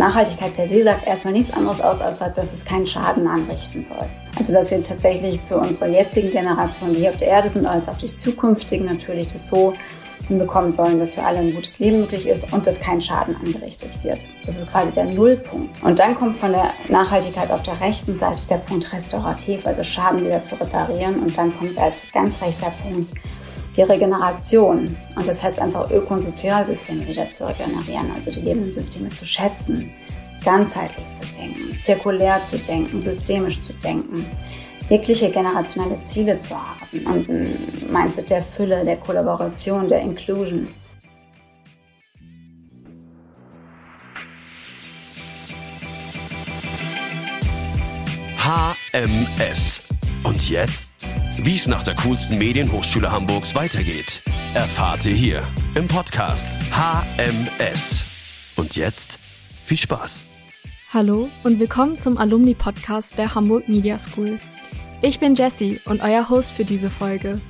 Nachhaltigkeit per se sagt erstmal nichts anderes aus, als dass es keinen Schaden anrichten soll. Also dass wir tatsächlich für unsere jetzigen Generationen, die hier auf der Erde sind, als auch die zukünftigen natürlich das so hinbekommen sollen, dass für alle ein gutes Leben möglich ist und dass kein Schaden angerichtet wird. Das ist quasi der Nullpunkt. Und dann kommt von der Nachhaltigkeit auf der rechten Seite der Punkt restaurativ, also Schaden wieder zu reparieren. Und dann kommt als ganz rechter Punkt die Regeneration. Und das heißt einfach Öko- und Sozialsysteme wieder zu regenerieren, also die lebenden Systeme zu schätzen, ganzheitlich zu denken, zirkulär zu denken, systemisch zu denken, wirkliche generationelle Ziele zu haben und ein Mindset der Fülle, der Kollaboration, der Inclusion. HMS. Und jetzt? Wie es nach der coolsten Medienhochschule Hamburgs weitergeht, erfahrt ihr hier im Podcast HMS. Und jetzt viel Spaß. Hallo und willkommen zum Alumni-Podcast der Hamburg Media School. Ich bin Jessie und euer Host für diese Folge.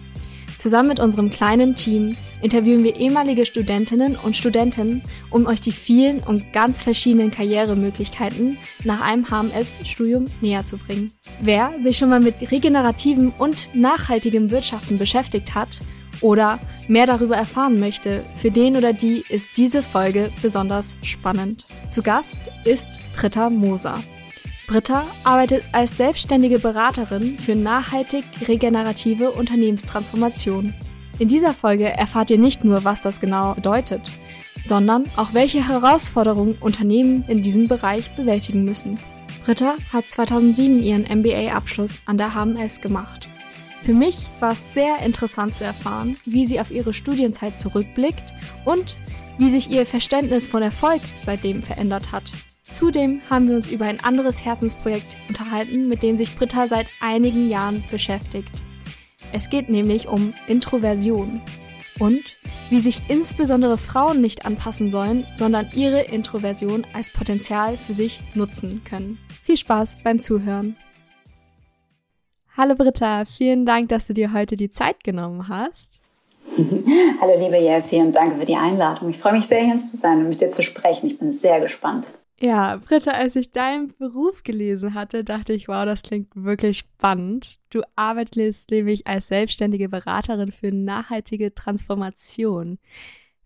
Zusammen mit unserem kleinen Team interviewen wir ehemalige Studentinnen und Studenten, um euch die vielen und ganz verschiedenen Karrieremöglichkeiten nach einem HMS-Studium näher zu bringen. Wer sich schon mal mit regenerativen und nachhaltigem Wirtschaften beschäftigt hat oder mehr darüber erfahren möchte, für den oder die ist diese Folge besonders spannend. Zu Gast ist Britta Moser. Britta arbeitet als selbstständige Beraterin für nachhaltig regenerative Unternehmenstransformation. In dieser Folge erfahrt ihr nicht nur, was das genau bedeutet, sondern auch welche Herausforderungen Unternehmen in diesem Bereich bewältigen müssen. Britta hat 2007 ihren MBA-Abschluss an der HMS gemacht. Für mich war es sehr interessant zu erfahren, wie sie auf ihre Studienzeit zurückblickt und wie sich ihr Verständnis von Erfolg seitdem verändert hat. Zudem haben wir uns über ein anderes Herzensprojekt unterhalten, mit dem sich Britta seit einigen Jahren beschäftigt. Es geht nämlich um Introversion und wie sich insbesondere Frauen nicht anpassen sollen, sondern ihre Introversion als Potenzial für sich nutzen können. Viel Spaß beim Zuhören. Hallo Britta, vielen Dank, dass du dir heute die Zeit genommen hast. Hallo liebe Jessie und danke für die Einladung. Ich freue mich sehr, hier zu sein und mit dir zu sprechen. Ich bin sehr gespannt. Ja, Britta, als ich deinen Beruf gelesen hatte, dachte ich, wow, das klingt wirklich spannend. Du arbeitest nämlich als selbstständige Beraterin für nachhaltige Transformation.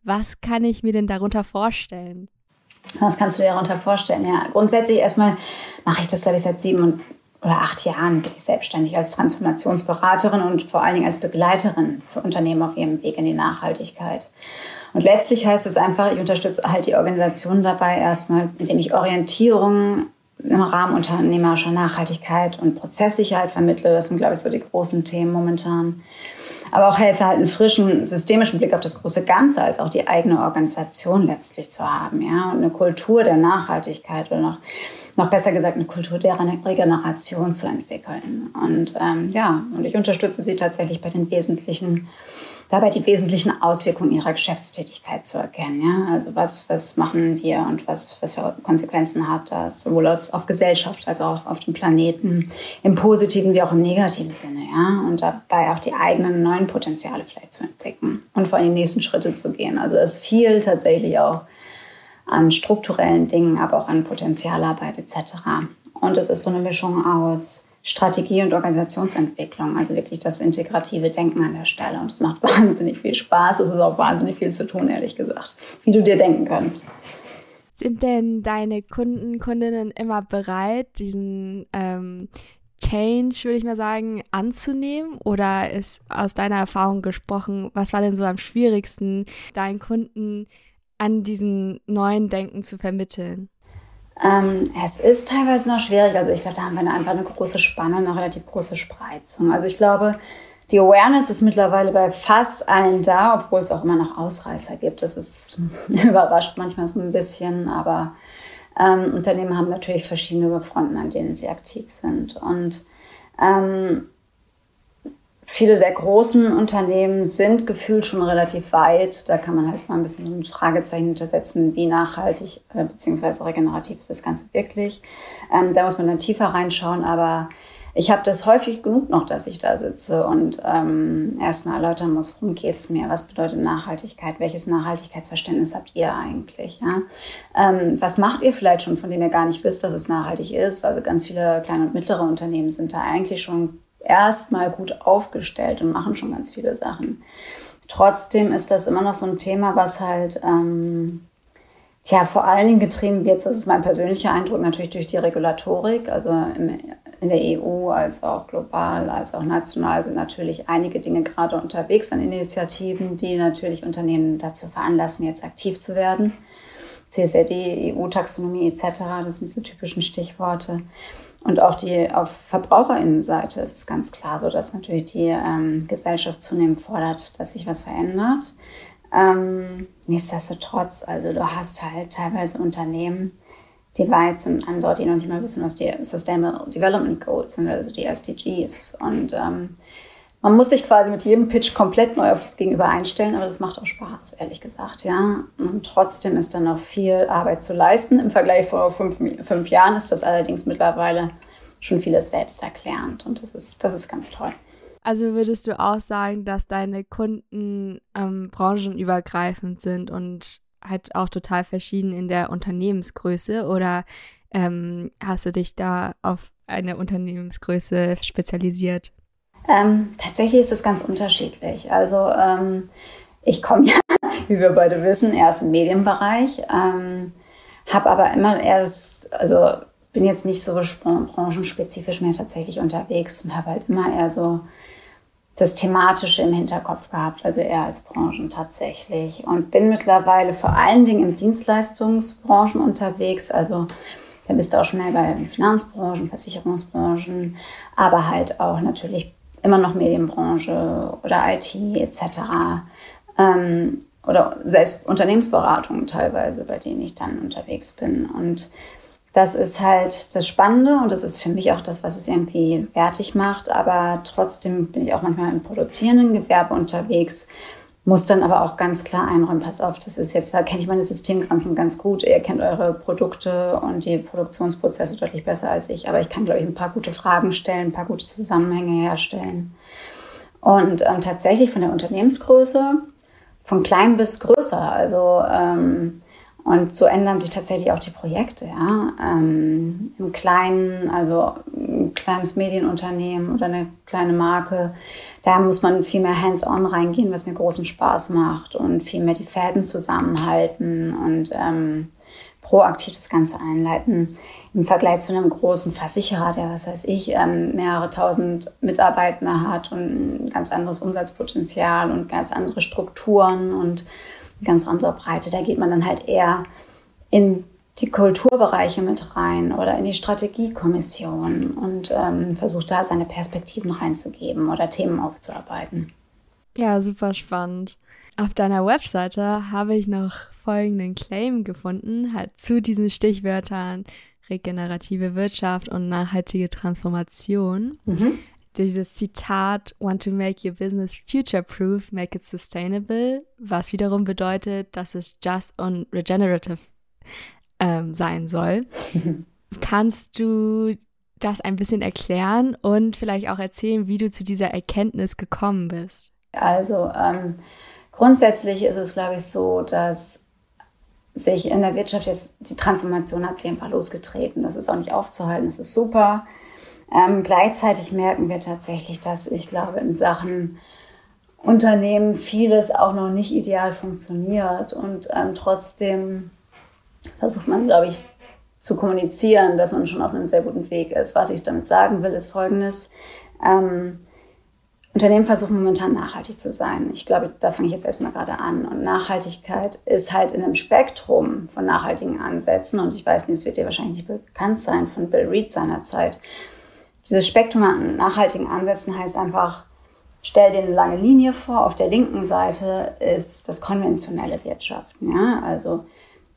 Was kann ich mir denn darunter vorstellen? Was kannst du dir darunter vorstellen? Ja, grundsätzlich erstmal mache ich das, glaube ich, seit sieben oder acht Jahren bin ich selbstständig als Transformationsberaterin und vor allen Dingen als Begleiterin für Unternehmen auf ihrem Weg in die Nachhaltigkeit. Und letztlich heißt es einfach, ich unterstütze halt die Organisation dabei erstmal, indem ich Orientierung im Rahmen unternehmerischer Nachhaltigkeit und Prozesssicherheit vermittle. Das sind, glaube ich, so die großen Themen momentan. Aber auch helfe halt einen frischen, systemischen Blick auf das große Ganze, als auch die eigene Organisation letztlich zu haben, ja. Und eine Kultur der Nachhaltigkeit oder noch, noch besser gesagt eine Kultur der Regeneration zu entwickeln. Und ähm, ja, und ich unterstütze sie tatsächlich bei den wesentlichen dabei die wesentlichen Auswirkungen ihrer Geschäftstätigkeit zu erkennen. Ja? Also was, was machen wir und was, was für Konsequenzen hat das, sowohl auf Gesellschaft als auch auf dem Planeten, im positiven wie auch im negativen Sinne. Ja? Und dabei auch die eigenen neuen Potenziale vielleicht zu entdecken und vor allem die nächsten Schritte zu gehen. Also es viel tatsächlich auch an strukturellen Dingen, aber auch an Potenzialarbeit etc. Und es ist so eine Mischung aus Strategie und Organisationsentwicklung, also wirklich das integrative Denken an der Stelle. Und es macht wahnsinnig viel Spaß. Es ist auch wahnsinnig viel zu tun, ehrlich gesagt, wie du dir denken kannst. Sind denn deine Kunden, Kundinnen immer bereit, diesen ähm, Change, würde ich mal sagen, anzunehmen? Oder ist aus deiner Erfahrung gesprochen, was war denn so am schwierigsten, deinen Kunden an diesem neuen Denken zu vermitteln? Ähm, es ist teilweise noch schwierig. Also ich glaube, da haben wir einfach eine große Spanne, eine relativ große Spreizung. Also ich glaube, die Awareness ist mittlerweile bei fast allen da, obwohl es auch immer noch Ausreißer gibt. Das ist überrascht manchmal so ein bisschen, aber ähm, Unternehmen haben natürlich verschiedene Fronten, an denen sie aktiv sind. Und ähm, viele der großen Unternehmen sind gefühlt schon relativ weit. Da kann man halt mal ein bisschen so ein Fragezeichen hintersetzen, wie nachhaltig äh, bzw. regenerativ ist das Ganze wirklich. Ähm, da muss man dann tiefer reinschauen, aber ich habe das häufig genug noch, dass ich da sitze und ähm, erstmal erläutern muss, worum geht es mir, was bedeutet Nachhaltigkeit, welches Nachhaltigkeitsverständnis habt ihr eigentlich, ja? Ähm, was macht ihr vielleicht schon, von dem ihr gar nicht wisst, dass es nachhaltig ist? Also ganz viele kleine und mittlere Unternehmen sind da eigentlich schon erstmal gut aufgestellt und machen schon ganz viele Sachen. Trotzdem ist das immer noch so ein Thema, was halt ähm, Tja, vor allen Dingen getrieben wird, das ist mein persönlicher Eindruck, natürlich durch die Regulatorik. Also im, in der EU als auch global, als auch national sind natürlich einige Dinge gerade unterwegs an Initiativen, die natürlich Unternehmen dazu veranlassen, jetzt aktiv zu werden. CSRD, EU-Taxonomie etc., das sind diese typischen Stichworte. Und auch die auf Verbraucherinnenseite ist es ganz klar so, dass natürlich die ähm, Gesellschaft zunehmend fordert, dass sich was verändert. Ähm, nichtsdestotrotz, also du hast halt teilweise Unternehmen, die weit sind an dort, die noch nicht mal wissen, was die Sustainable Development Goals sind, also die SDGs. Und ähm, man muss sich quasi mit jedem Pitch komplett neu auf das Gegenüber einstellen, aber das macht auch Spaß, ehrlich gesagt, ja. Und trotzdem ist da noch viel Arbeit zu leisten. Im Vergleich vor fünf, fünf Jahren ist das allerdings mittlerweile schon vieles selbsterklärend und das ist, das ist ganz toll. Also würdest du auch sagen, dass deine Kunden ähm, branchenübergreifend sind und halt auch total verschieden in der Unternehmensgröße oder ähm, hast du dich da auf eine Unternehmensgröße spezialisiert? Ähm, tatsächlich ist es ganz unterschiedlich. Also ähm, ich komme ja, wie wir beide wissen, erst im Medienbereich, ähm, habe aber immer erst, also bin jetzt nicht so branchenspezifisch mehr tatsächlich unterwegs und habe halt immer eher so das Thematische im Hinterkopf gehabt, also eher als Branchen tatsächlich. Und bin mittlerweile vor allen Dingen im Dienstleistungsbranchen unterwegs, also da bist du auch schnell bei Finanzbranchen, Versicherungsbranchen, aber halt auch natürlich immer noch Medienbranche oder IT etc. Ähm, oder selbst Unternehmensberatungen teilweise, bei denen ich dann unterwegs bin. Und das ist halt das Spannende und das ist für mich auch das, was es irgendwie wertig macht. Aber trotzdem bin ich auch manchmal im produzierenden Gewerbe unterwegs, muss dann aber auch ganz klar einräumen, pass auf, das ist jetzt, da kenne ich meine Systemgrenzen ganz gut. Ihr kennt eure Produkte und die Produktionsprozesse deutlich besser als ich. Aber ich kann, glaube ich, ein paar gute Fragen stellen, ein paar gute Zusammenhänge herstellen. Und ähm, tatsächlich von der Unternehmensgröße, von klein bis größer. Also ähm, und so ändern sich tatsächlich auch die Projekte. Ja? Ähm, Im kleinen, also ein kleines Medienunternehmen oder eine kleine Marke, da muss man viel mehr hands-on reingehen, was mir großen Spaß macht und viel mehr die Fäden zusammenhalten und ähm, proaktiv das Ganze einleiten. Im Vergleich zu einem großen Versicherer, der, was weiß ich, ähm, mehrere tausend Mitarbeiter hat und ein ganz anderes Umsatzpotenzial und ganz andere Strukturen und ganz andere Breite. Da geht man dann halt eher in die Kulturbereiche mit rein oder in die Strategiekommission und ähm, versucht da seine Perspektiven reinzugeben oder Themen aufzuarbeiten. Ja, super spannend. Auf deiner Webseite habe ich noch folgenden Claim gefunden, halt zu diesen Stichwörtern regenerative Wirtschaft und nachhaltige Transformation. Mhm dieses Zitat, want to make your business future-proof, make it sustainable, was wiederum bedeutet, dass es just und regenerative ähm, sein soll. Kannst du das ein bisschen erklären und vielleicht auch erzählen, wie du zu dieser Erkenntnis gekommen bist? Also ähm, grundsätzlich ist es, glaube ich, so, dass sich in der Wirtschaft jetzt die Transformation hat sich einfach losgetreten. Das ist auch nicht aufzuhalten. Das ist super. Ähm, gleichzeitig merken wir tatsächlich, dass ich glaube, in Sachen Unternehmen vieles auch noch nicht ideal funktioniert und ähm, trotzdem versucht man, glaube ich, zu kommunizieren, dass man schon auf einem sehr guten Weg ist. Was ich damit sagen will, ist Folgendes. Ähm, Unternehmen versuchen momentan nachhaltig zu sein. Ich glaube, da fange ich jetzt erstmal gerade an. Und Nachhaltigkeit ist halt in einem Spektrum von nachhaltigen Ansätzen. Und ich weiß nicht, es wird dir wahrscheinlich nicht bekannt sein von Bill Reed seinerzeit. Dieses Spektrum an nachhaltigen Ansätzen heißt einfach, stell dir eine lange Linie vor. Auf der linken Seite ist das konventionelle Wirtschaften, ja, also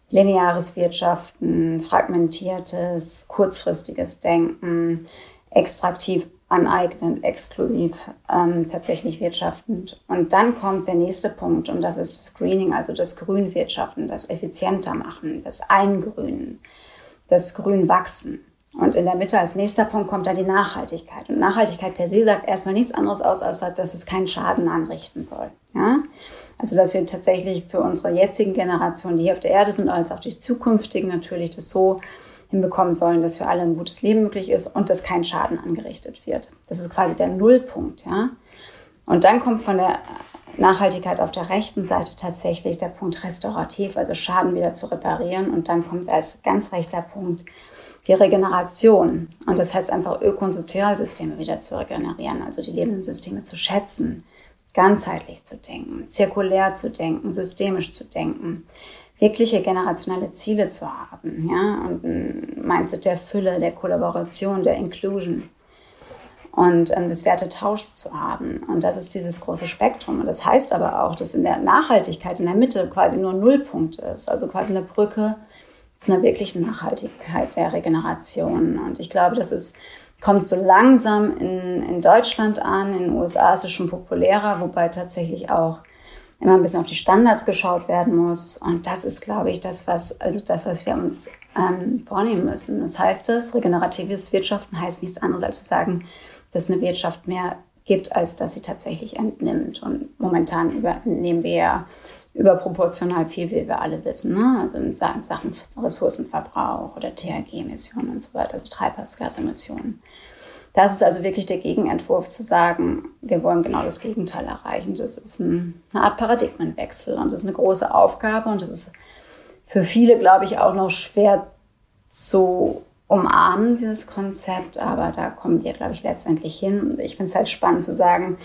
lineares Wirtschaften, fragmentiertes, kurzfristiges Denken, extraktiv aneignend, exklusiv ähm, tatsächlich wirtschaftend. Und dann kommt der nächste Punkt und das ist das Greening, also das Grünwirtschaften, das effizienter machen, das Eingrünen, das Grünwachsen. Und in der Mitte als nächster Punkt kommt dann die Nachhaltigkeit. Und Nachhaltigkeit per se sagt erstmal nichts anderes aus, als dass es keinen Schaden anrichten soll. Ja? Also dass wir tatsächlich für unsere jetzigen Generationen, die hier auf der Erde sind, als auch die zukünftigen natürlich das so hinbekommen sollen, dass für alle ein gutes Leben möglich ist und dass kein Schaden angerichtet wird. Das ist quasi der Nullpunkt. Ja? Und dann kommt von der Nachhaltigkeit auf der rechten Seite tatsächlich der Punkt restaurativ, also Schaden wieder zu reparieren. Und dann kommt als ganz rechter Punkt die Regeneration. Und das heißt einfach Öko- und Sozialsysteme wieder zu regenerieren, also die lebenden Systeme zu schätzen, ganzheitlich zu denken, zirkulär zu denken, systemisch zu denken, wirkliche generationelle Ziele zu haben, ja, und ein Mindset der Fülle, der Kollaboration, der Inclusion und ähm, des Wertetauschs zu haben. Und das ist dieses große Spektrum. Und das heißt aber auch, dass in der Nachhaltigkeit in der Mitte quasi nur Nullpunkt ist, also quasi eine Brücke zu einer wirklichen Nachhaltigkeit der Regeneration. Und ich glaube, das ist, kommt so langsam in, in Deutschland an, in den USA ist es schon populärer, wobei tatsächlich auch immer ein bisschen auf die Standards geschaut werden muss. Und das ist, glaube ich, das, was, also das, was wir uns ähm, vornehmen müssen. Das heißt es, regeneratives Wirtschaften heißt nichts anderes als zu sagen, dass eine Wirtschaft mehr gibt, als dass sie tatsächlich entnimmt. Und momentan übernehmen wir ja überproportional viel, wie wir alle wissen. Ne? Also in Sachen Ressourcenverbrauch oder THG-Emissionen und so weiter, also Treibhausgasemissionen. Das ist also wirklich der Gegenentwurf zu sagen, wir wollen genau das Gegenteil erreichen. Das ist ein, eine Art Paradigmenwechsel und das ist eine große Aufgabe und das ist für viele, glaube ich, auch noch schwer zu umarmen, dieses Konzept, aber da kommen wir, glaube ich, letztendlich hin. Ich finde es halt spannend zu sagen,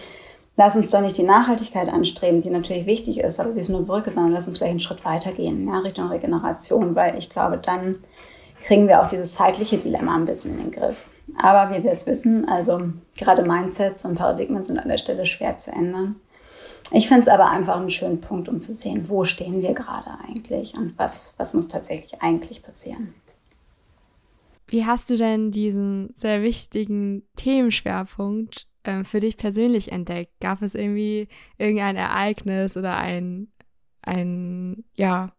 lass uns doch nicht die Nachhaltigkeit anstreben, die natürlich wichtig ist, aber sie ist nur Brücke, sondern lass uns vielleicht einen Schritt weitergehen, ja, Richtung Regeneration, weil ich glaube, dann kriegen wir auch dieses zeitliche Dilemma ein bisschen in den Griff. Aber wie wir es wissen, also gerade Mindsets und Paradigmen sind an der Stelle schwer zu ändern. Ich finde es aber einfach einen schönen Punkt, um zu sehen, wo stehen wir gerade eigentlich und was, was muss tatsächlich eigentlich passieren. Wie hast du denn diesen sehr wichtigen Themenschwerpunkt äh, für dich persönlich entdeckt? Gab es irgendwie irgendein Ereignis oder ein, ein, ja,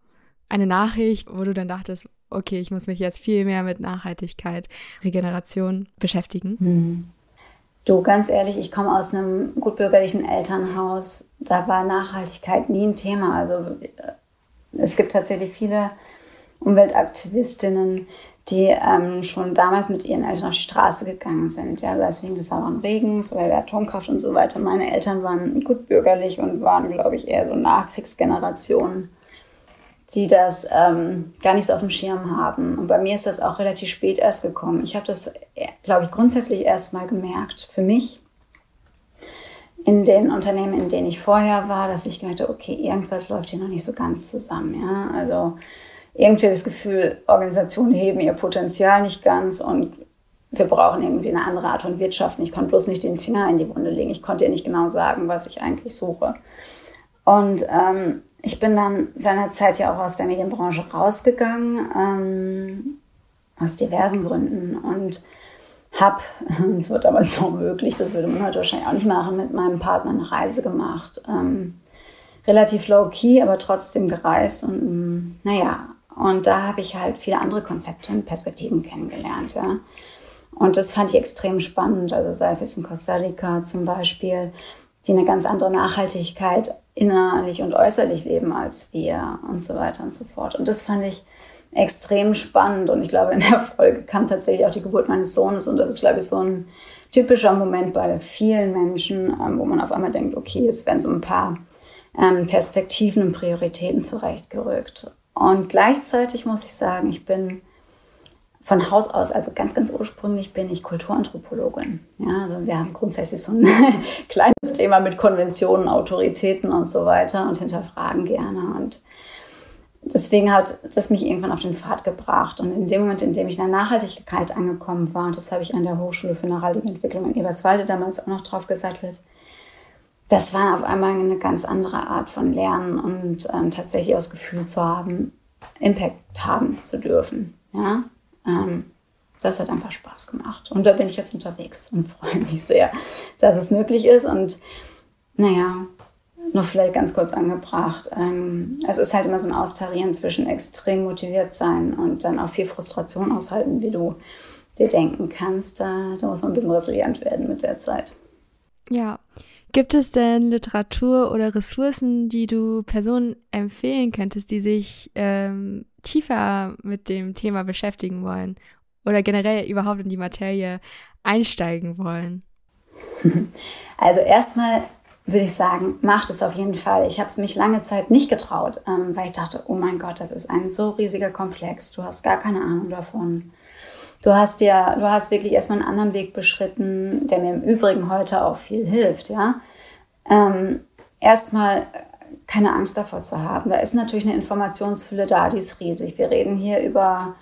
eine Nachricht, wo du dann dachtest, okay, ich muss mich jetzt viel mehr mit Nachhaltigkeit, Regeneration beschäftigen? Hm. Du, ganz ehrlich, ich komme aus einem gutbürgerlichen Elternhaus. Da war Nachhaltigkeit nie ein Thema. Also äh, es gibt tatsächlich viele Umweltaktivistinnen, die ähm, schon damals mit ihren Eltern auf die Straße gegangen sind. Ja, sei es wegen des sauren Regens oder der Atomkraft und so weiter. Meine Eltern waren gut bürgerlich und waren, glaube ich, eher so Nachkriegsgenerationen, die das ähm, gar nicht so auf dem Schirm haben. Und bei mir ist das auch relativ spät erst gekommen. Ich habe das, glaube ich, grundsätzlich erst mal gemerkt für mich in den Unternehmen, in denen ich vorher war, dass ich gemerkt habe, okay, irgendwas läuft hier noch nicht so ganz zusammen. Ja, also irgendwie habe ich das Gefühl, Organisationen heben ihr Potenzial nicht ganz und wir brauchen irgendwie eine andere Art von Wirtschaft. Ich konnte bloß nicht den Finger in die Wunde legen. Ich konnte ihr nicht genau sagen, was ich eigentlich suche. Und ähm, ich bin dann seinerzeit ja auch aus der Medienbranche rausgegangen, ähm, aus diversen Gründen und habe, es wird damals noch möglich, das würde man heute wahrscheinlich auch nicht machen, mit meinem Partner eine Reise gemacht. Ähm, relativ low key, aber trotzdem gereist und naja, und da habe ich halt viele andere Konzepte und Perspektiven kennengelernt. Ja. Und das fand ich extrem spannend. Also sei es jetzt in Costa Rica zum Beispiel, die eine ganz andere Nachhaltigkeit innerlich und äußerlich leben als wir und so weiter und so fort. Und das fand ich extrem spannend. Und ich glaube, in der Folge kam tatsächlich auch die Geburt meines Sohnes. Und das ist, glaube ich, so ein typischer Moment bei vielen Menschen, ähm, wo man auf einmal denkt, okay, jetzt werden so ein paar ähm, Perspektiven und Prioritäten zurechtgerückt. Und gleichzeitig muss ich sagen, ich bin von Haus aus, also ganz, ganz ursprünglich bin ich Kulturanthropologin. Ja, also wir haben grundsätzlich so ein kleines Thema mit Konventionen, Autoritäten und so weiter und hinterfragen gerne. Und deswegen hat das mich irgendwann auf den Pfad gebracht. Und in dem Moment, in dem ich in der Nachhaltigkeit angekommen war, und das habe ich an der Hochschule für nachhaltige Entwicklung in Eberswalde damals auch noch drauf gesattelt, das war auf einmal eine ganz andere Art von Lernen und ähm, tatsächlich das Gefühl zu haben, Impact haben zu dürfen. Ja? Ähm, das hat einfach Spaß gemacht. Und da bin ich jetzt unterwegs und freue mich sehr, dass es möglich ist. Und naja, noch vielleicht ganz kurz angebracht. Ähm, es ist halt immer so ein Austarieren zwischen extrem motiviert sein und dann auch viel Frustration aushalten, wie du dir denken kannst. Da, da muss man ein bisschen resilient werden mit der Zeit. Ja. Gibt es denn Literatur oder Ressourcen, die du Personen empfehlen könntest, die sich ähm, tiefer mit dem Thema beschäftigen wollen oder generell überhaupt in die Materie einsteigen wollen? Also erstmal würde ich sagen, macht es auf jeden Fall. Ich habe es mich lange Zeit nicht getraut, ähm, weil ich dachte, oh mein Gott, das ist ein so riesiger Komplex. Du hast gar keine Ahnung davon. Du hast ja, du hast wirklich erstmal einen anderen Weg beschritten, der mir im Übrigen heute auch viel hilft, ja. Ähm, erstmal keine Angst davor zu haben. Da ist natürlich eine Informationsfülle da, die ist riesig. Wir reden hier über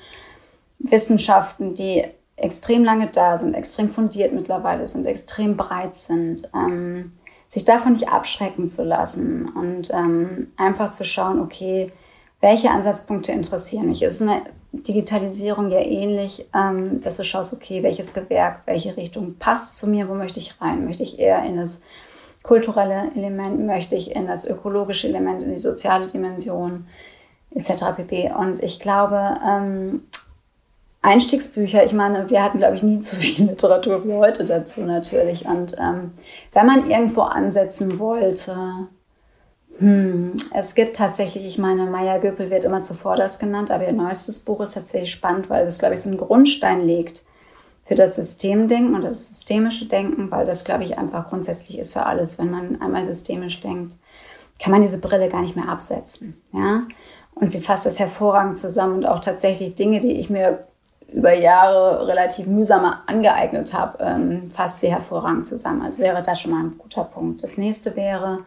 Wissenschaften, die extrem lange da sind, extrem fundiert mittlerweile sind, extrem breit sind. Ähm, sich davon nicht abschrecken zu lassen und ähm, einfach zu schauen, okay, welche Ansatzpunkte interessieren mich? Ist eine Digitalisierung ja ähnlich, ähm, dass du schaust, okay, welches Gewerk, welche Richtung passt zu mir, wo möchte ich rein? Möchte ich eher in das kulturelle Element, möchte ich in das ökologische Element, in die soziale Dimension etc. pp. Und ich glaube, ähm, Einstiegsbücher, ich meine, wir hatten, glaube ich, nie zu viel Literatur wie heute dazu natürlich. Und ähm, wenn man irgendwo ansetzen wollte, hm, es gibt tatsächlich, ich meine, Maya Göpel wird immer zuvorderst genannt, aber ihr neuestes Buch ist tatsächlich spannend, weil es, glaube ich, so einen Grundstein legt für das Systemdenken und das systemische Denken, weil das, glaube ich, einfach grundsätzlich ist für alles. Wenn man einmal systemisch denkt, kann man diese Brille gar nicht mehr absetzen. Ja? Und sie fasst das hervorragend zusammen und auch tatsächlich Dinge, die ich mir über Jahre relativ mühsam angeeignet habe, ähm, fasst sie hervorragend zusammen. Also wäre das schon mal ein guter Punkt. Das nächste wäre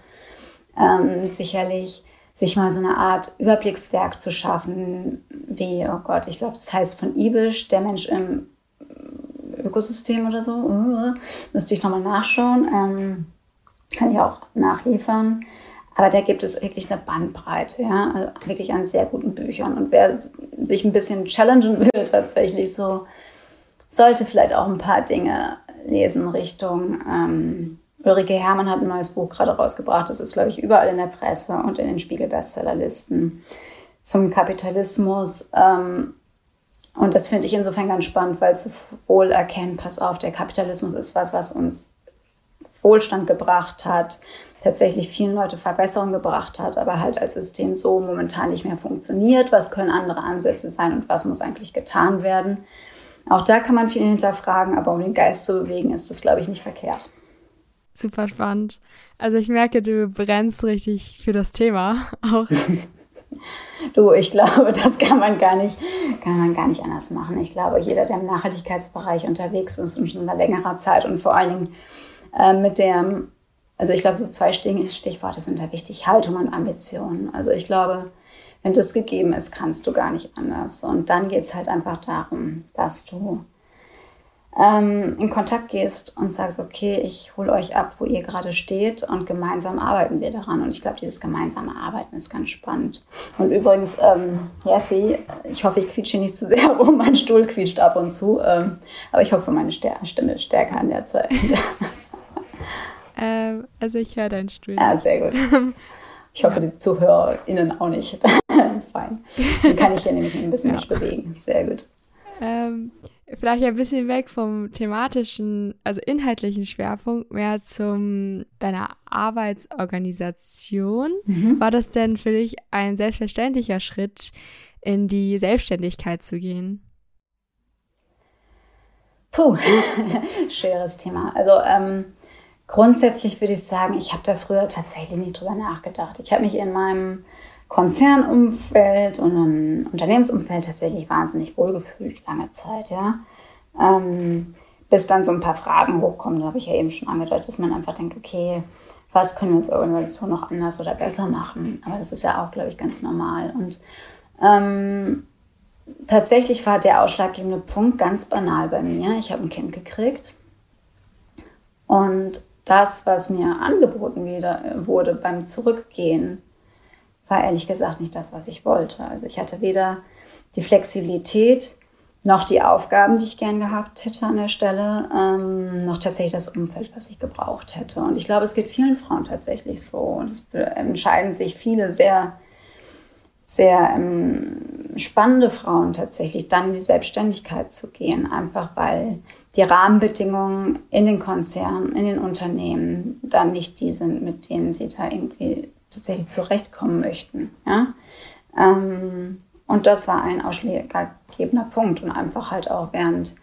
ähm, sicherlich, sich mal so eine Art Überblickswerk zu schaffen, wie, oh Gott, ich glaube, das heißt von Ibisch, der Mensch im Ökosystem oder so. Uh, müsste ich nochmal nachschauen. Ähm, kann ich auch nachliefern. Aber da gibt es wirklich eine Bandbreite, ja, also wirklich an sehr guten Büchern. Und wer sich ein bisschen challengen will, tatsächlich so, sollte vielleicht auch ein paar Dinge lesen Richtung. Ähm, Ulrike Herrmann hat ein neues Buch gerade rausgebracht. Das ist, glaube ich, überall in der Presse und in den Spiegel-Bestsellerlisten zum Kapitalismus. Ähm, und das finde ich insofern ganz spannend, weil es wohl erkennt, pass auf, der Kapitalismus ist was, was uns Wohlstand gebracht hat, tatsächlich vielen Leute Verbesserungen gebracht hat, aber halt als System so momentan nicht mehr funktioniert. Was können andere Ansätze sein und was muss eigentlich getan werden? Auch da kann man viel hinterfragen, aber um den Geist zu bewegen, ist das, glaube ich, nicht verkehrt. Super spannend. Also ich merke, du brennst richtig für das Thema auch. du, ich glaube, das kann man gar nicht, kann man gar nicht anders machen. Ich glaube, jeder, der im Nachhaltigkeitsbereich unterwegs ist und schon seit längerer Zeit und vor allen Dingen äh, mit der also ich glaube, so zwei Stichworte sind da wichtig, Haltung und Ambition. Also ich glaube, wenn das gegeben ist, kannst du gar nicht anders. Und dann geht es halt einfach darum, dass du ähm, in Kontakt gehst und sagst, okay, ich hole euch ab, wo ihr gerade steht und gemeinsam arbeiten wir daran. Und ich glaube, dieses gemeinsame Arbeiten ist ganz spannend. Und übrigens, ähm, Jessie, ich hoffe, ich quietsche nicht zu sehr rum, mein Stuhl quietscht ab und zu, ähm, aber ich hoffe, meine Stimme ist stärker an der Zeit. Ähm, also ich höre deinen Stuhl. Ja, sehr gut. Ich hoffe, die ZuhörerInnen auch nicht. Fein. Dann kann ich hier nämlich ein bisschen ja. nicht bewegen. Sehr gut. Ähm, vielleicht ein bisschen weg vom thematischen, also inhaltlichen Schwerpunkt, mehr zum deiner Arbeitsorganisation. Mhm. War das denn für dich ein selbstverständlicher Schritt, in die Selbstständigkeit zu gehen? Puh, schweres Thema. Also ähm, Grundsätzlich würde ich sagen, ich habe da früher tatsächlich nicht drüber nachgedacht. Ich habe mich in meinem Konzernumfeld und im Unternehmensumfeld tatsächlich wahnsinnig wohlgefühlt, lange Zeit, ja. Ähm, bis dann so ein paar Fragen hochkommen, da habe ich ja eben schon angedeutet, dass man einfach denkt, okay, was können wir als Organisation noch anders oder besser machen? Aber das ist ja auch, glaube ich, ganz normal. Und ähm, tatsächlich war der ausschlaggebende Punkt ganz banal bei mir. Ich habe ein Kind gekriegt und das, was mir angeboten wurde beim Zurückgehen, war ehrlich gesagt nicht das, was ich wollte. Also ich hatte weder die Flexibilität noch die Aufgaben, die ich gern gehabt hätte an der Stelle, ähm, noch tatsächlich das Umfeld, was ich gebraucht hätte. Und ich glaube, es geht vielen Frauen tatsächlich so. Und es entscheiden sich viele sehr, sehr ähm, spannende Frauen tatsächlich, dann in die Selbstständigkeit zu gehen, einfach weil die Rahmenbedingungen in den Konzernen, in den Unternehmen dann nicht die sind, mit denen sie da irgendwie tatsächlich zurechtkommen möchten. Ja? Ähm, und das war ein ausschlaggebender Punkt und einfach halt auch während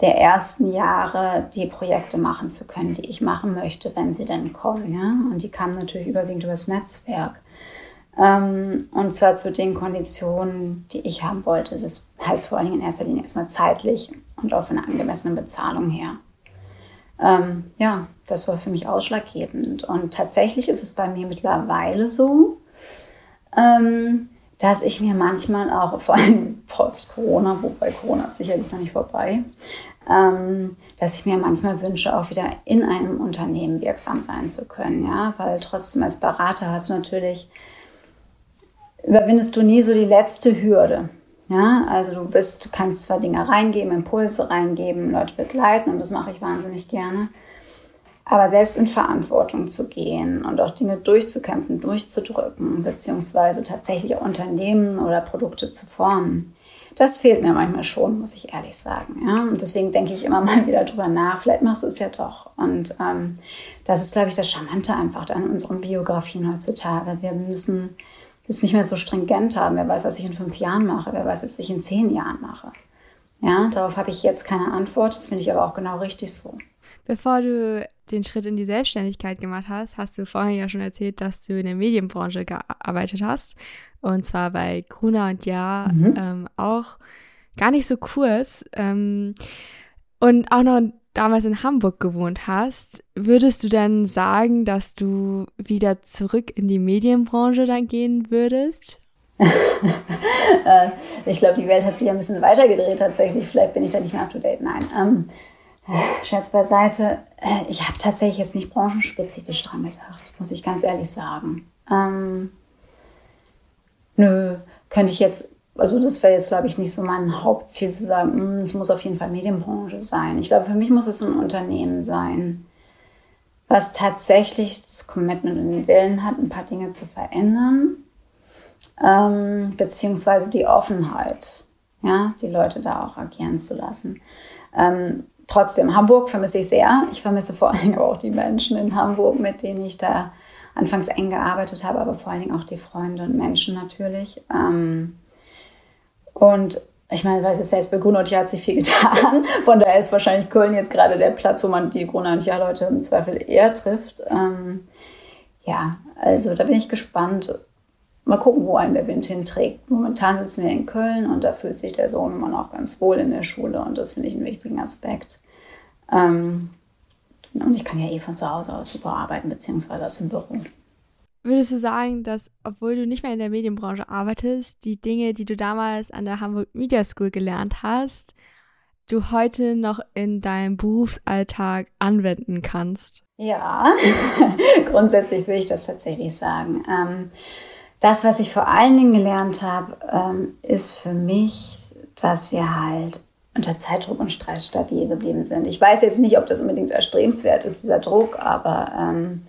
der ersten Jahre die Projekte machen zu können, die ich machen möchte, wenn sie denn kommen. Ja? Und die kamen natürlich überwiegend übers Netzwerk. Ähm, und zwar zu den Konditionen, die ich haben wollte. Das heißt vor allen Dingen in erster Linie erstmal zeitlich und auch von einer angemessenen Bezahlung her. Ähm, ja, das war für mich ausschlaggebend. Und tatsächlich ist es bei mir mittlerweile so, ähm, dass ich mir manchmal auch, vor allem post-Corona, wobei Corona ist sicherlich noch nicht vorbei, ähm, dass ich mir manchmal wünsche, auch wieder in einem Unternehmen wirksam sein zu können. Ja? Weil trotzdem als Berater hast du natürlich, überwindest du nie so die letzte Hürde. Ja, also du bist, du kannst zwar Dinge reingeben, Impulse reingeben, Leute begleiten und das mache ich wahnsinnig gerne. Aber selbst in Verantwortung zu gehen und auch Dinge durchzukämpfen, durchzudrücken, beziehungsweise tatsächlich Unternehmen oder Produkte zu formen, das fehlt mir manchmal schon, muss ich ehrlich sagen. Ja? Und deswegen denke ich immer mal wieder drüber nach, vielleicht machst du es ja doch. Und ähm, das ist, glaube ich, das Charmante einfach an unseren Biografien heutzutage. Wir müssen das nicht mehr so stringent haben. Wer weiß, was ich in fünf Jahren mache, wer weiß, was ich in zehn Jahren mache. Ja, darauf habe ich jetzt keine Antwort. Das finde ich aber auch genau richtig so. Bevor du den Schritt in die Selbstständigkeit gemacht hast, hast du vorhin ja schon erzählt, dass du in der Medienbranche gearbeitet hast. Und zwar bei Gruner und Ja mhm. ähm, auch gar nicht so kurz. Ähm, und auch noch damals in Hamburg gewohnt hast. Würdest du dann sagen, dass du wieder zurück in die Medienbranche dann gehen würdest? Äh, ich glaube, die Welt hat sich ein bisschen weitergedreht tatsächlich. Vielleicht bin ich da nicht mehr up to date. Nein. Ähm, Scherz beiseite, äh, ich habe tatsächlich jetzt nicht branchenspezifisch dran gedacht, muss ich ganz ehrlich sagen. Ähm, nö, könnte ich jetzt, also das wäre jetzt, glaube ich, nicht so mein Hauptziel zu sagen, hm, es muss auf jeden Fall Medienbranche sein. Ich glaube, für mich muss es ein Unternehmen sein, was tatsächlich das Commitment und den Willen hat, ein paar Dinge zu verändern, ähm, beziehungsweise die Offenheit, ja, die Leute da auch agieren zu lassen. Ähm, trotzdem, Hamburg vermisse ich sehr. Ich vermisse vor allen Dingen auch die Menschen in Hamburg, mit denen ich da anfangs eng gearbeitet habe, aber vor allen Dingen auch die Freunde und Menschen natürlich. Ähm, und ich meine, weiß es selbst bei Gruner hat sich viel getan. Von daher ist wahrscheinlich Köln jetzt gerade der Platz, wo man die Gruner und Jahr Leute im Zweifel eher trifft. Ähm, ja, also da bin ich gespannt. Mal gucken, wo einen der Wind hinträgt. Momentan sitzen wir in Köln und da fühlt sich der Sohn immer noch ganz wohl in der Schule und das finde ich einen wichtigen Aspekt. Ähm, und ich kann ja eh von zu Hause aus super arbeiten, beziehungsweise aus dem Büro. Würdest du sagen, dass, obwohl du nicht mehr in der Medienbranche arbeitest, die Dinge, die du damals an der Hamburg Media School gelernt hast, du heute noch in deinem Berufsalltag anwenden kannst? Ja, grundsätzlich will ich das tatsächlich sagen. Ähm, das, was ich vor allen Dingen gelernt habe, ähm, ist für mich, dass wir halt unter Zeitdruck und Stress stabil geblieben sind. Ich weiß jetzt nicht, ob das unbedingt erstrebenswert ist, dieser Druck, aber ähm,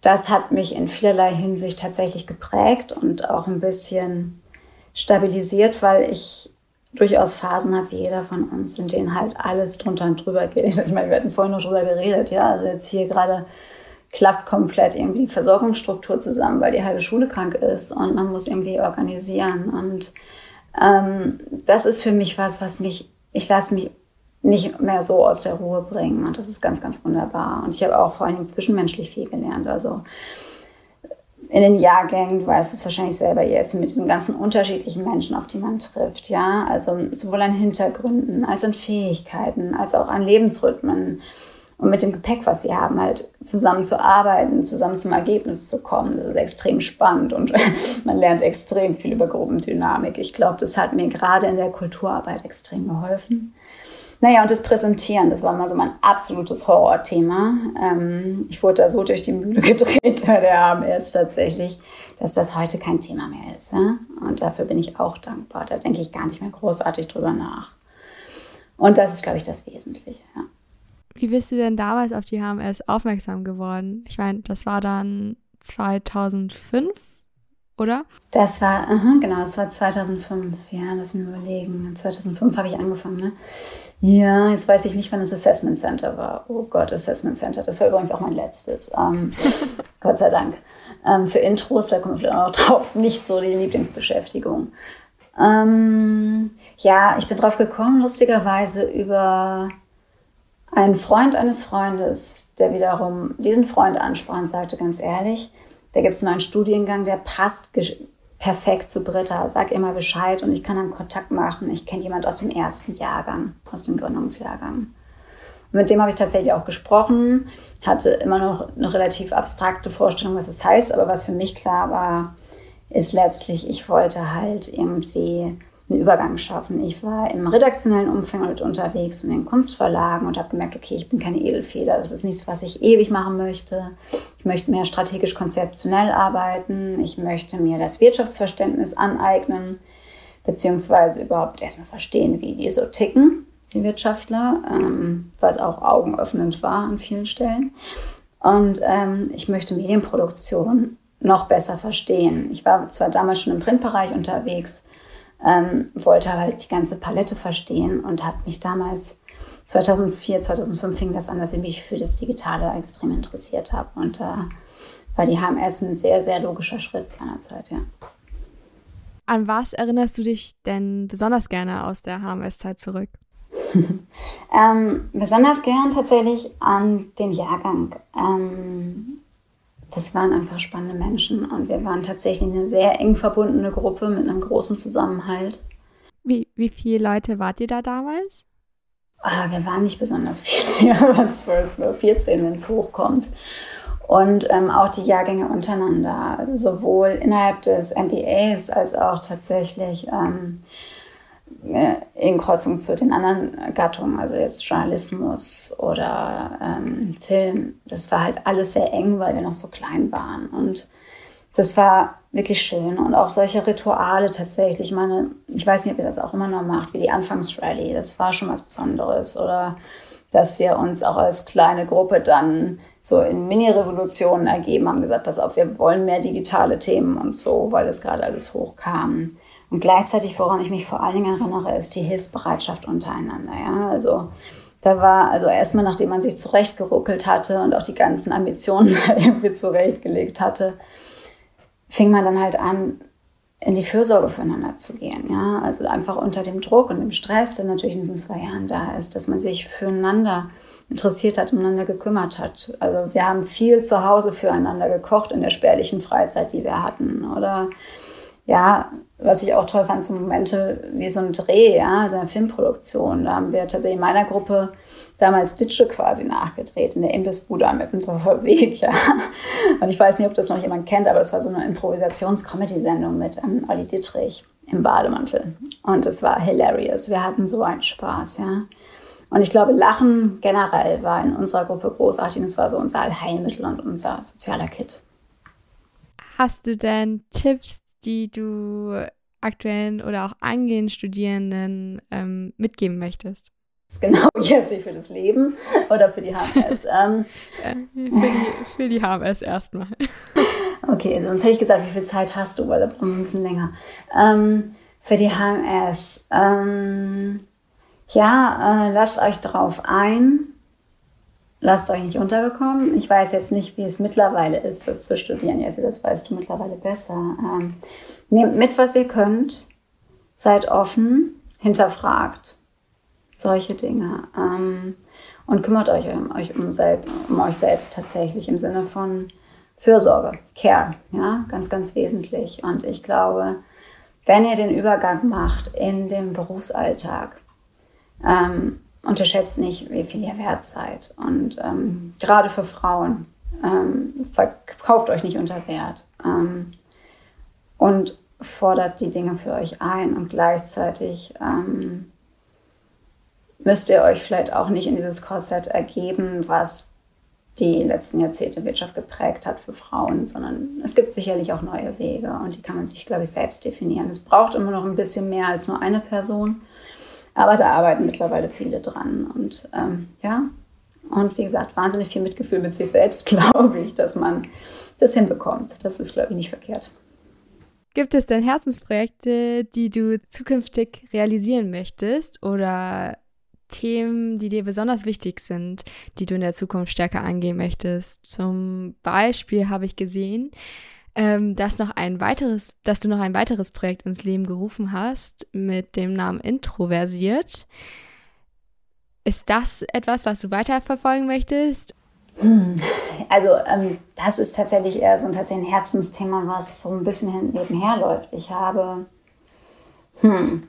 das hat mich in vielerlei Hinsicht tatsächlich geprägt und auch ein bisschen stabilisiert, weil ich durchaus Phasen habe, wie jeder von uns, in denen halt alles drunter und drüber geht. Ich meine, wir hatten vorhin noch drüber geredet, ja, also jetzt hier gerade klappt komplett irgendwie die Versorgungsstruktur zusammen, weil die halbe Schule krank ist und man muss irgendwie organisieren. Und ähm, das ist für mich was, was mich, ich lasse mich nicht mehr so aus der Ruhe bringen. Und das ist ganz, ganz wunderbar. Und ich habe auch vor allen Dingen zwischenmenschlich viel gelernt. Also in den Jahrgängen, du weißt es wahrscheinlich selber, jetzt mit diesen ganzen unterschiedlichen Menschen, auf die man trifft, ja, also sowohl an Hintergründen als an Fähigkeiten, als auch an Lebensrhythmen und mit dem Gepäck, was sie haben, halt zusammen zu arbeiten, zusammen zum Ergebnis zu kommen, das ist extrem spannend und man lernt extrem viel über Gruppendynamik. Ich glaube, das hat mir gerade in der Kulturarbeit extrem geholfen. Naja, und das Präsentieren, das war mal so mein absolutes Horrorthema. Ähm, ich wurde da so durch die Mühle gedreht der AMS tatsächlich, dass das heute kein Thema mehr ist. Ja? Und dafür bin ich auch dankbar. Da denke ich gar nicht mehr großartig drüber nach. Und das ist, glaube ich, das Wesentliche. Ja. Wie bist du denn damals auf die HMS aufmerksam geworden? Ich meine, das war dann 2005 oder? Das war, aha, genau, das war 2005. Ja, lass mich überlegen. 2005 habe ich angefangen, ne? Ja, jetzt weiß ich nicht, wann das Assessment Center war. Oh Gott, Assessment Center. Das war übrigens auch mein letztes. Ähm, Gott sei Dank. Ähm, für Intros, da komme ich vielleicht auch noch drauf, nicht so die Lieblingsbeschäftigung. Ähm, ja, ich bin drauf gekommen, lustigerweise über einen Freund eines Freundes, der wiederum diesen Freund ansprach und sagte, ganz ehrlich, da gibt es einen neuen Studiengang, der passt perfekt zu Britta. Sag immer Bescheid und ich kann dann Kontakt machen. Ich kenne jemand aus dem ersten Jahrgang, aus dem Gründungsjahrgang. Und mit dem habe ich tatsächlich auch gesprochen, hatte immer noch eine relativ abstrakte Vorstellung, was es das heißt, aber was für mich klar war, ist letztlich, ich wollte halt irgendwie einen Übergang schaffen. Ich war im redaktionellen Umfeld unterwegs und in Kunstverlagen und habe gemerkt, okay, ich bin keine Edelfeder, das ist nichts, was ich ewig machen möchte. Ich möchte mehr strategisch konzeptionell arbeiten, ich möchte mir das Wirtschaftsverständnis aneignen, beziehungsweise überhaupt erstmal verstehen, wie die so ticken, die Wirtschaftler, ähm, was auch augenöffnend war an vielen Stellen. Und ähm, ich möchte Medienproduktion noch besser verstehen. Ich war zwar damals schon im Printbereich unterwegs, ähm, wollte halt die ganze Palette verstehen und habe mich damals 2004, 2005 fing das an, dass ich mich für das Digitale extrem interessiert habe. Und da äh, war die HMS ein sehr, sehr logischer Schritt seinerzeit, ja. An was erinnerst du dich denn besonders gerne aus der HMS-Zeit zurück? ähm, besonders gern tatsächlich an den Jahrgang. Ähm, das waren einfach spannende Menschen und wir waren tatsächlich eine sehr eng verbundene Gruppe mit einem großen Zusammenhalt. Wie, wie viele Leute wart ihr da damals? Ah, wir waren nicht besonders viele, wir waren zwölf oder 14, wenn es hochkommt. Und ähm, auch die Jahrgänge untereinander, also sowohl innerhalb des MBAs als auch tatsächlich ähm, äh, in Kreuzung zu den anderen Gattungen, also jetzt Journalismus oder ähm, Film. Das war halt alles sehr eng, weil wir noch so klein waren. Und das war wirklich schön. Und auch solche Rituale tatsächlich. Ich meine, ich weiß nicht, ob ihr das auch immer noch macht, wie die Anfangsrally. Das war schon was Besonderes. Oder dass wir uns auch als kleine Gruppe dann so in Mini-Revolutionen ergeben haben, gesagt, pass auf, wir wollen mehr digitale Themen und so, weil das gerade alles hochkam. Und gleichzeitig, woran ich mich vor allen Dingen erinnere, ist die Hilfsbereitschaft untereinander. Ja? Also da war, also erstmal nachdem man sich zurechtgeruckelt hatte und auch die ganzen Ambitionen irgendwie zurechtgelegt hatte, fing man dann halt an, in die Fürsorge füreinander zu gehen. Ja? Also einfach unter dem Druck und dem Stress, der natürlich in diesen zwei Jahren da ist, dass man sich füreinander interessiert hat, umeinander gekümmert hat. Also wir haben viel zu Hause füreinander gekocht in der spärlichen Freizeit, die wir hatten. Oder ja, was ich auch toll fand, so Momente wie so ein Dreh, ja, so eine Filmproduktion. Da haben wir tatsächlich in meiner Gruppe damals Ditsche quasi nachgedreht in der Imbissbude am Eppendorfer Weg, ja. Und ich weiß nicht, ob das noch jemand kennt, aber es war so eine Improvisations-Comedy-Sendung mit ähm, Olli Dittrich im Bademantel. Und es war hilarious. Wir hatten so einen Spaß, ja. Und ich glaube, Lachen generell war in unserer Gruppe großartig. Und es war so unser Allheilmittel und unser sozialer Kit. Hast du denn Tipps, die du aktuellen oder auch angehenden Studierenden ähm, mitgeben möchtest? Das ist genau, Jessie, für das Leben oder für die HMS? ähm, äh, für, die, für die HMS erstmal. okay, sonst hätte ich gesagt, wie viel Zeit hast du, weil da brauchen wir ein bisschen länger. Ähm, für die HMS, ähm, ja, äh, lasst euch drauf ein. Lasst euch nicht unterbekommen. Ich weiß jetzt nicht, wie es mittlerweile ist, das zu studieren. Jessie, das weißt du mittlerweile besser. Ähm, nehmt mit, was ihr könnt. Seid offen, hinterfragt solche Dinge. Ähm, und kümmert euch um euch, um, um euch selbst tatsächlich im Sinne von Fürsorge, Care, ja, ganz, ganz wesentlich. Und ich glaube, wenn ihr den Übergang macht in den Berufsalltag, ähm, unterschätzt nicht, wie viel ihr wert seid. Und ähm, gerade für Frauen, ähm, verkauft euch nicht unter Wert. Ähm, und fordert die Dinge für euch ein und gleichzeitig ähm, müsst ihr euch vielleicht auch nicht in dieses Korsett ergeben, was die letzten Jahrzehnte Wirtschaft geprägt hat für Frauen, sondern es gibt sicherlich auch neue Wege und die kann man sich, glaube ich, selbst definieren. Es braucht immer noch ein bisschen mehr als nur eine Person, aber da arbeiten mittlerweile viele dran und ähm, ja, und wie gesagt, wahnsinnig viel Mitgefühl mit sich selbst, glaube ich, dass man das hinbekommt. Das ist, glaube ich, nicht verkehrt. Gibt es denn Herzensprojekte, die du zukünftig realisieren möchtest oder Themen, die dir besonders wichtig sind, die du in der Zukunft stärker angehen möchtest? Zum Beispiel habe ich gesehen, ähm, dass noch ein weiteres, dass du noch ein weiteres Projekt ins Leben gerufen hast mit dem Namen Introversiert. Ist das etwas, was du weiterverfolgen möchtest? Hm. Also ähm, das ist tatsächlich eher so ein, tatsächlich ein Herzensthema, was so ein bisschen nebenher läuft. Ich habe, hm,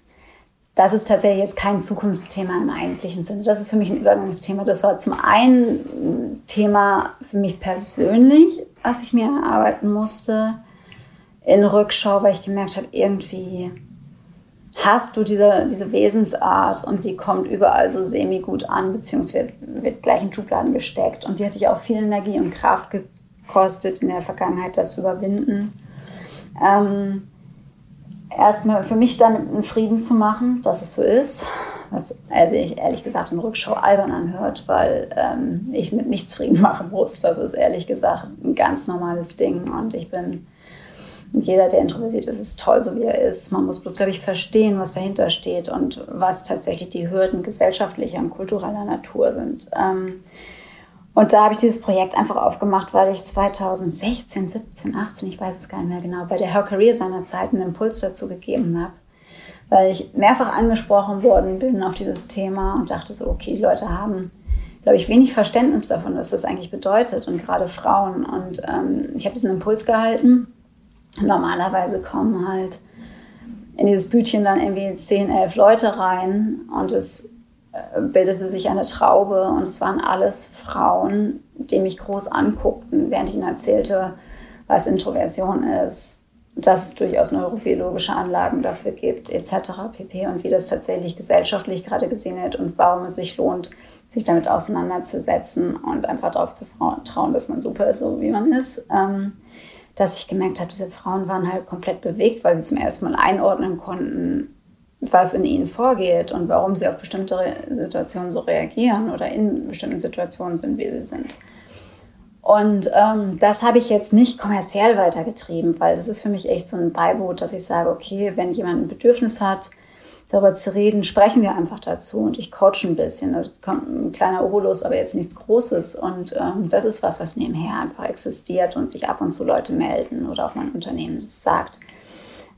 das ist tatsächlich jetzt kein Zukunftsthema im eigentlichen Sinne. Das ist für mich ein Übergangsthema. Das war zum einen Thema für mich persönlich, was ich mir erarbeiten musste in Rückschau, weil ich gemerkt habe, irgendwie hast du diese, diese Wesensart und die kommt überall so semi-gut an, beziehungsweise wird, gleich in Schubladen gesteckt. Und die hatte ich auch viel Energie und Kraft gekostet in der Vergangenheit, das zu überwinden. Ähm, erstmal für mich dann einen Frieden zu machen, dass es so ist. Was also ich ehrlich gesagt in Rückschau albern anhört, weil ähm, ich mit nichts Frieden machen muss. Das ist ehrlich gesagt ein ganz normales Ding. Und ich bin jeder, der introversiert ist, ist toll, so wie er ist. Man muss bloß, glaube ich, verstehen, was dahinter steht und was tatsächlich die Hürden gesellschaftlicher und kultureller Natur sind. Ähm, und da habe ich dieses Projekt einfach aufgemacht, weil ich 2016, 17, 18, ich weiß es gar nicht mehr genau, bei der Her Career seiner Zeit einen Impuls dazu gegeben habe. Weil ich mehrfach angesprochen worden bin auf dieses Thema und dachte so, okay, die Leute haben, glaube ich, wenig Verständnis davon, was das eigentlich bedeutet und gerade Frauen. Und ähm, ich habe diesen Impuls gehalten Normalerweise kommen halt in dieses Bütchen dann irgendwie 10, 11 Leute rein und es äh, bildete sich eine Traube und es waren alles Frauen, die mich groß anguckten, während ich ihnen erzählte, was Introversion ist, dass es durchaus neurobiologische Anlagen dafür gibt, etc. pp. und wie das tatsächlich gesellschaftlich gerade gesehen wird und warum es sich lohnt, sich damit auseinanderzusetzen und einfach darauf zu trauen, dass man super ist, so wie man ist. Ähm, dass ich gemerkt habe, diese Frauen waren halt komplett bewegt, weil sie zum ersten Mal einordnen konnten, was in ihnen vorgeht und warum sie auf bestimmte Situationen so reagieren oder in bestimmten Situationen sind, wie sie sind. Und ähm, das habe ich jetzt nicht kommerziell weitergetrieben, weil das ist für mich echt so ein Beiboot, dass ich sage, okay, wenn jemand ein Bedürfnis hat, darüber zu reden, sprechen wir einfach dazu und ich coache ein bisschen. Da kommt ein kleiner Obolus, aber jetzt nichts Großes. Und ähm, das ist was, was nebenher einfach existiert und sich ab und zu Leute melden oder auch mein Unternehmen das sagt.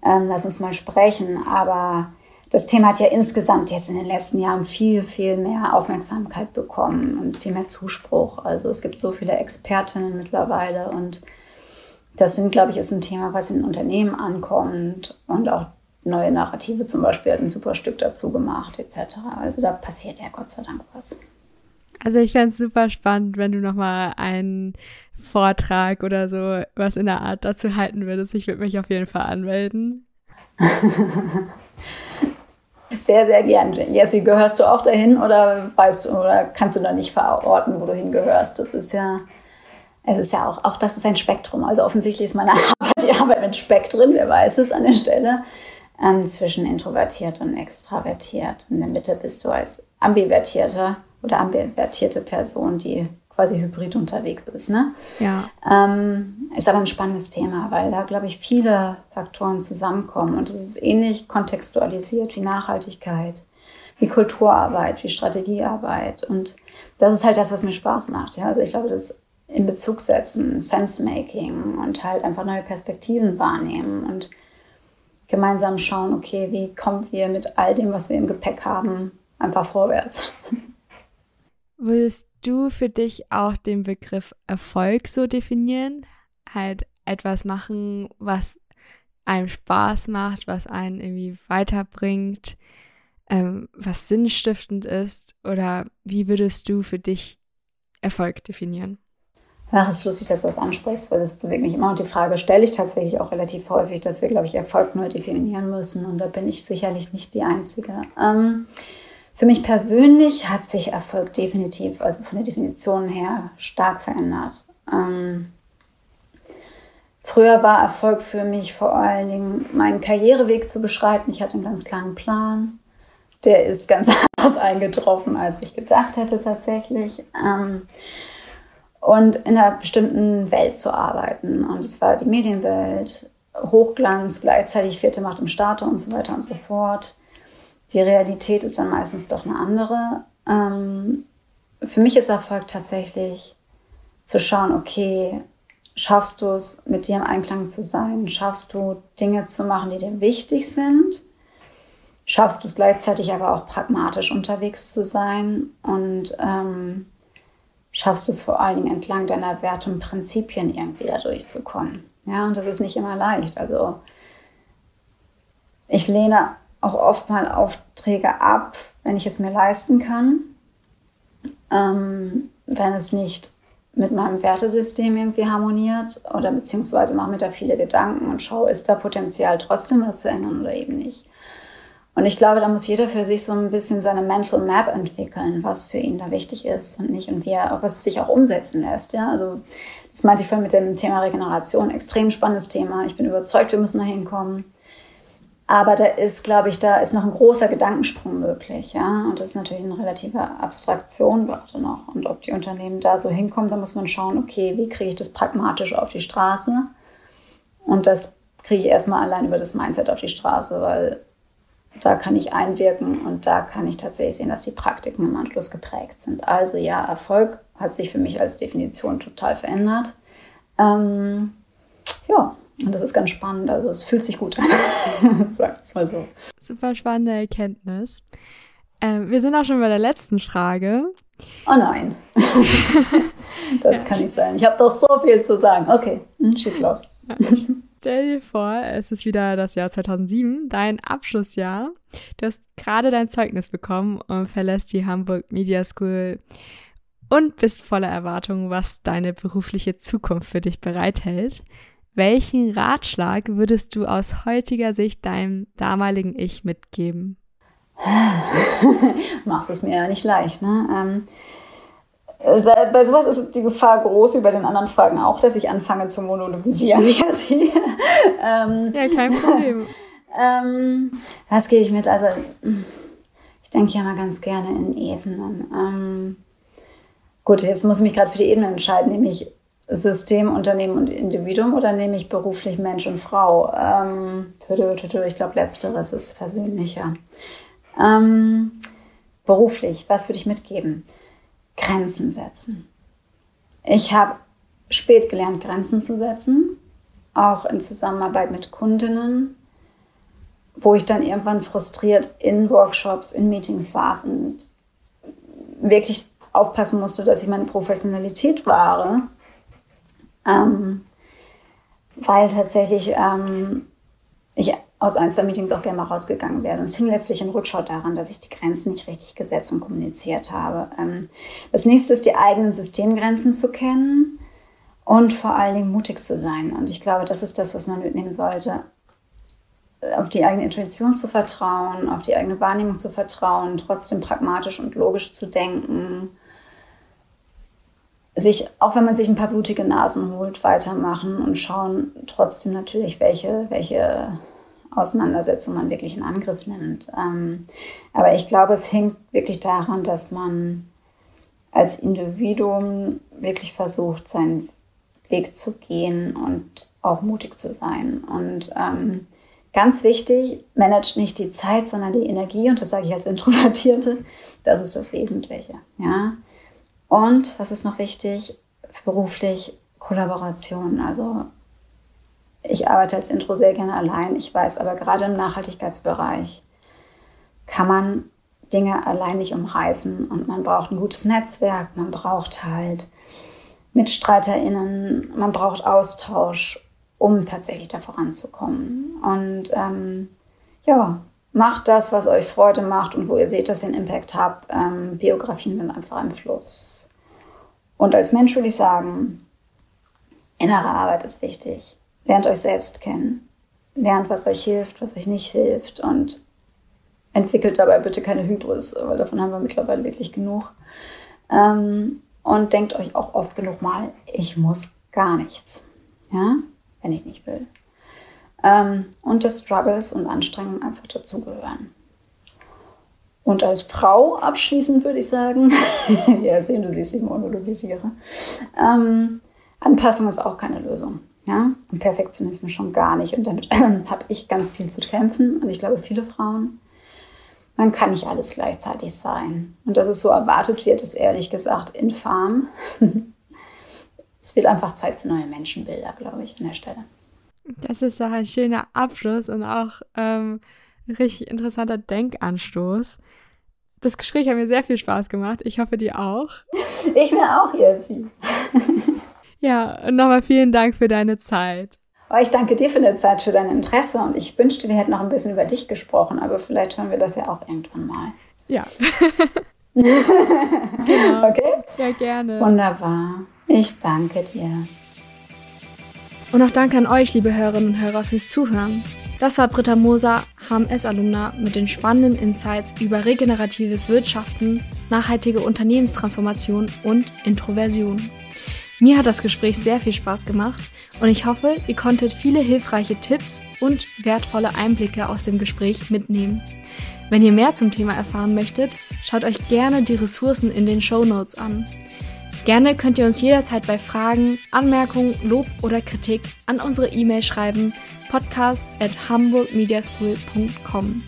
Ähm, lass uns mal sprechen. Aber das Thema hat ja insgesamt jetzt in den letzten Jahren viel, viel mehr Aufmerksamkeit bekommen und viel mehr Zuspruch. Also es gibt so viele Expertinnen mittlerweile und das sind, glaube ich, ist ein Thema, was in Unternehmen ankommt und auch neue Narrative zum Beispiel hat ein super Stück dazu gemacht, etc. Also da passiert ja Gott sei Dank was. Also ich fände es super spannend, wenn du nochmal einen Vortrag oder so was in der Art dazu halten würdest. Ich würde mich auf jeden Fall anmelden. sehr, sehr gern. Jessie, gehörst du auch dahin oder weißt oder kannst du da nicht verorten, wo du hingehörst? Das ist ja, es ist ja auch, auch das ist ein Spektrum. Also offensichtlich ist meine Arbeit die Arbeit mit Spektren, wer weiß es an der Stelle ähm, zwischen introvertiert und extravertiert. In der Mitte bist du als ambivertierte oder ambivertierte Person, die quasi hybrid unterwegs ist. Ne? Ja. Ähm, ist aber ein spannendes Thema, weil da, glaube ich, viele Faktoren zusammenkommen. Und es ist ähnlich kontextualisiert wie Nachhaltigkeit, wie Kulturarbeit, wie Strategiearbeit. Und das ist halt das, was mir Spaß macht. Ja? Also ich glaube, das in Bezug setzen, Sense-Making und halt einfach neue Perspektiven wahrnehmen und gemeinsam schauen, okay, wie kommen wir mit all dem, was wir im Gepäck haben, einfach vorwärts. Würdest du für dich auch den Begriff Erfolg so definieren? Halt etwas machen, was einem Spaß macht, was einen irgendwie weiterbringt, ähm, was sinnstiftend ist? Oder wie würdest du für dich Erfolg definieren? Ach, es ist lustig, dass du das ansprichst, weil das bewegt mich immer. Und die Frage stelle ich tatsächlich auch relativ häufig, dass wir, glaube ich, Erfolg neu definieren müssen. Und da bin ich sicherlich nicht die Einzige. Ähm, für mich persönlich hat sich Erfolg definitiv, also von der Definition her, stark verändert. Ähm, früher war Erfolg für mich vor allen Dingen, meinen Karriereweg zu beschreiten. Ich hatte einen ganz klaren Plan. Der ist ganz anders eingetroffen, als ich gedacht hätte tatsächlich. Ähm, und in einer bestimmten Welt zu arbeiten. Und es war die Medienwelt, Hochglanz, gleichzeitig vierte Macht im Starter und so weiter und so fort. Die Realität ist dann meistens doch eine andere. Ähm, für mich ist Erfolg tatsächlich zu schauen, okay, schaffst du es, mit dir im Einklang zu sein? Schaffst du Dinge zu machen, die dir wichtig sind? Schaffst du es gleichzeitig aber auch pragmatisch unterwegs zu sein? Und ähm, schaffst du es vor allen Dingen entlang deiner Werte und Prinzipien irgendwie da durchzukommen? Ja, und das ist nicht immer leicht. Also ich lehne auch oft mal Aufträge ab, wenn ich es mir leisten kann, ähm, wenn es nicht mit meinem Wertesystem irgendwie harmoniert oder beziehungsweise mache mir da viele Gedanken und schaue, ist da Potenzial trotzdem was zu ändern oder eben nicht. Und ich glaube, da muss jeder für sich so ein bisschen seine Mental Map entwickeln, was für ihn da wichtig ist und nicht und wie er, ob es sich auch umsetzen lässt. Ja, also das meinte ich vorhin mit dem Thema Regeneration. Extrem spannendes Thema. Ich bin überzeugt, wir müssen da hinkommen. Aber da ist, glaube ich, da ist noch ein großer Gedankensprung möglich, ja. Und das ist natürlich eine relative Abstraktion gerade noch. Und ob die Unternehmen da so hinkommen, da muss man schauen, okay, wie kriege ich das pragmatisch auf die Straße? Und das kriege ich erstmal allein über das Mindset auf die Straße, weil da kann ich einwirken und da kann ich tatsächlich sehen, dass die Praktiken im Anschluss geprägt sind. Also ja, Erfolg hat sich für mich als Definition total verändert. Ähm, ja, und das ist ganz spannend. Also es fühlt sich gut an. Sag es mal so. Super spannende Erkenntnis. Ähm, wir sind auch schon bei der letzten Frage. Oh nein. das ja. kann nicht sein. Ich habe doch so viel zu sagen. Okay, hm, schieß los. Stell dir vor, es ist wieder das Jahr 2007, dein Abschlussjahr. Du hast gerade dein Zeugnis bekommen und verlässt die Hamburg Media School und bist voller Erwartungen, was deine berufliche Zukunft für dich bereithält. Welchen Ratschlag würdest du aus heutiger Sicht deinem damaligen Ich mitgeben? Machst es mir ja nicht leicht, ne? Ähm, da, bei sowas ist die Gefahr groß, über den anderen Fragen auch, dass ich anfange zu monologisieren. ähm, ja, kein Problem. ähm, was gebe ich mit? Also, ich denke ja mal ganz gerne in Ebenen. Ähm, gut, jetzt muss ich mich gerade für die Ebene entscheiden, nämlich System, Unternehmen und Individuum oder nehme ich beruflich Mensch und Frau? Ähm, ich glaube, letzteres ist persönlicher. Ähm, beruflich, was würde ich mitgeben? Grenzen setzen. Ich habe spät gelernt, Grenzen zu setzen, auch in Zusammenarbeit mit Kundinnen, wo ich dann irgendwann frustriert in Workshops, in Meetings saß und wirklich aufpassen musste, dass ich meine Professionalität wahre ähm, weil tatsächlich ähm, ich aus ein, zwei Meetings auch gerne mal rausgegangen wäre. Und es hing letztlich in Rückschau daran, dass ich die Grenzen nicht richtig gesetzt und kommuniziert habe. Ähm, das nächste ist, die eigenen Systemgrenzen zu kennen und vor allen Dingen mutig zu sein. Und ich glaube, das ist das, was man mitnehmen sollte. Auf die eigene Intuition zu vertrauen, auf die eigene Wahrnehmung zu vertrauen, trotzdem pragmatisch und logisch zu denken sich, auch wenn man sich ein paar blutige Nasen holt, weitermachen und schauen trotzdem natürlich, welche, welche Auseinandersetzung man wirklich in Angriff nimmt. Ähm, aber ich glaube, es hängt wirklich daran, dass man als Individuum wirklich versucht, seinen Weg zu gehen und auch mutig zu sein. Und ähm, ganz wichtig, managt nicht die Zeit, sondern die Energie. Und das sage ich als Introvertierte. Das ist das Wesentliche. Ja. Und was ist noch wichtig? Beruflich Kollaboration. Also ich arbeite als Intro sehr gerne allein. Ich weiß aber gerade im Nachhaltigkeitsbereich kann man Dinge allein nicht umreißen und man braucht ein gutes Netzwerk, man braucht halt MitstreiterInnen, man braucht Austausch, um tatsächlich da voranzukommen. Und ähm, ja, macht das, was euch Freude macht und wo ihr seht, dass ihr einen Impact habt. Ähm, Biografien sind einfach im Fluss. Und als Mensch würde ich sagen, innere Arbeit ist wichtig. Lernt euch selbst kennen. Lernt, was euch hilft, was euch nicht hilft und entwickelt dabei bitte keine Hybris, weil davon haben wir mittlerweile wirklich genug. Ähm, und denkt euch auch oft genug mal, ich muss gar nichts, ja, wenn ich nicht will. Ähm, und dass Struggles und Anstrengungen einfach dazugehören. Und als Frau abschließend würde ich sagen, ja, sehen, du siehst, ich monologisiere. Ähm, Anpassung ist auch keine Lösung. Ja? Und Perfektionismus schon gar nicht. Und damit habe ich ganz viel zu kämpfen. Und ich glaube, viele Frauen. Man kann nicht alles gleichzeitig sein. Und dass es so erwartet wird, ist ehrlich gesagt infam. es wird einfach Zeit für neue Menschenbilder, glaube ich, an der Stelle. Das ist doch ein schöner Abschluss und auch ähm, richtig interessanter Denkanstoß. Das Gespräch hat mir sehr viel Spaß gemacht. Ich hoffe, dir auch. Ich mir auch, Jessie. ja, und nochmal vielen Dank für deine Zeit. Oh, ich danke dir für deine Zeit, für dein Interesse und ich wünschte, wir hätten noch ein bisschen über dich gesprochen, aber vielleicht hören wir das ja auch irgendwann mal. Ja. genau. Okay? Ja, gerne. Wunderbar. Ich danke dir. Und auch danke an euch, liebe Hörerinnen und Hörer, fürs Zuhören. Das war Britta Moser, HMS-Alumna, mit den spannenden Insights über regeneratives Wirtschaften, nachhaltige Unternehmenstransformation und Introversion. Mir hat das Gespräch sehr viel Spaß gemacht und ich hoffe, ihr konntet viele hilfreiche Tipps und wertvolle Einblicke aus dem Gespräch mitnehmen. Wenn ihr mehr zum Thema erfahren möchtet, schaut euch gerne die Ressourcen in den Show Notes an. Gerne könnt ihr uns jederzeit bei Fragen, Anmerkungen, Lob oder Kritik an unsere E-Mail schreiben podcast at hamburgmediaschool.com.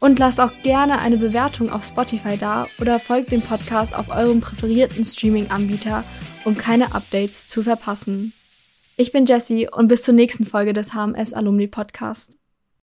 Und lasst auch gerne eine Bewertung auf Spotify da oder folgt dem Podcast auf eurem präferierten Streaming-Anbieter, um keine Updates zu verpassen. Ich bin Jessie und bis zur nächsten Folge des HMS Alumni Podcast.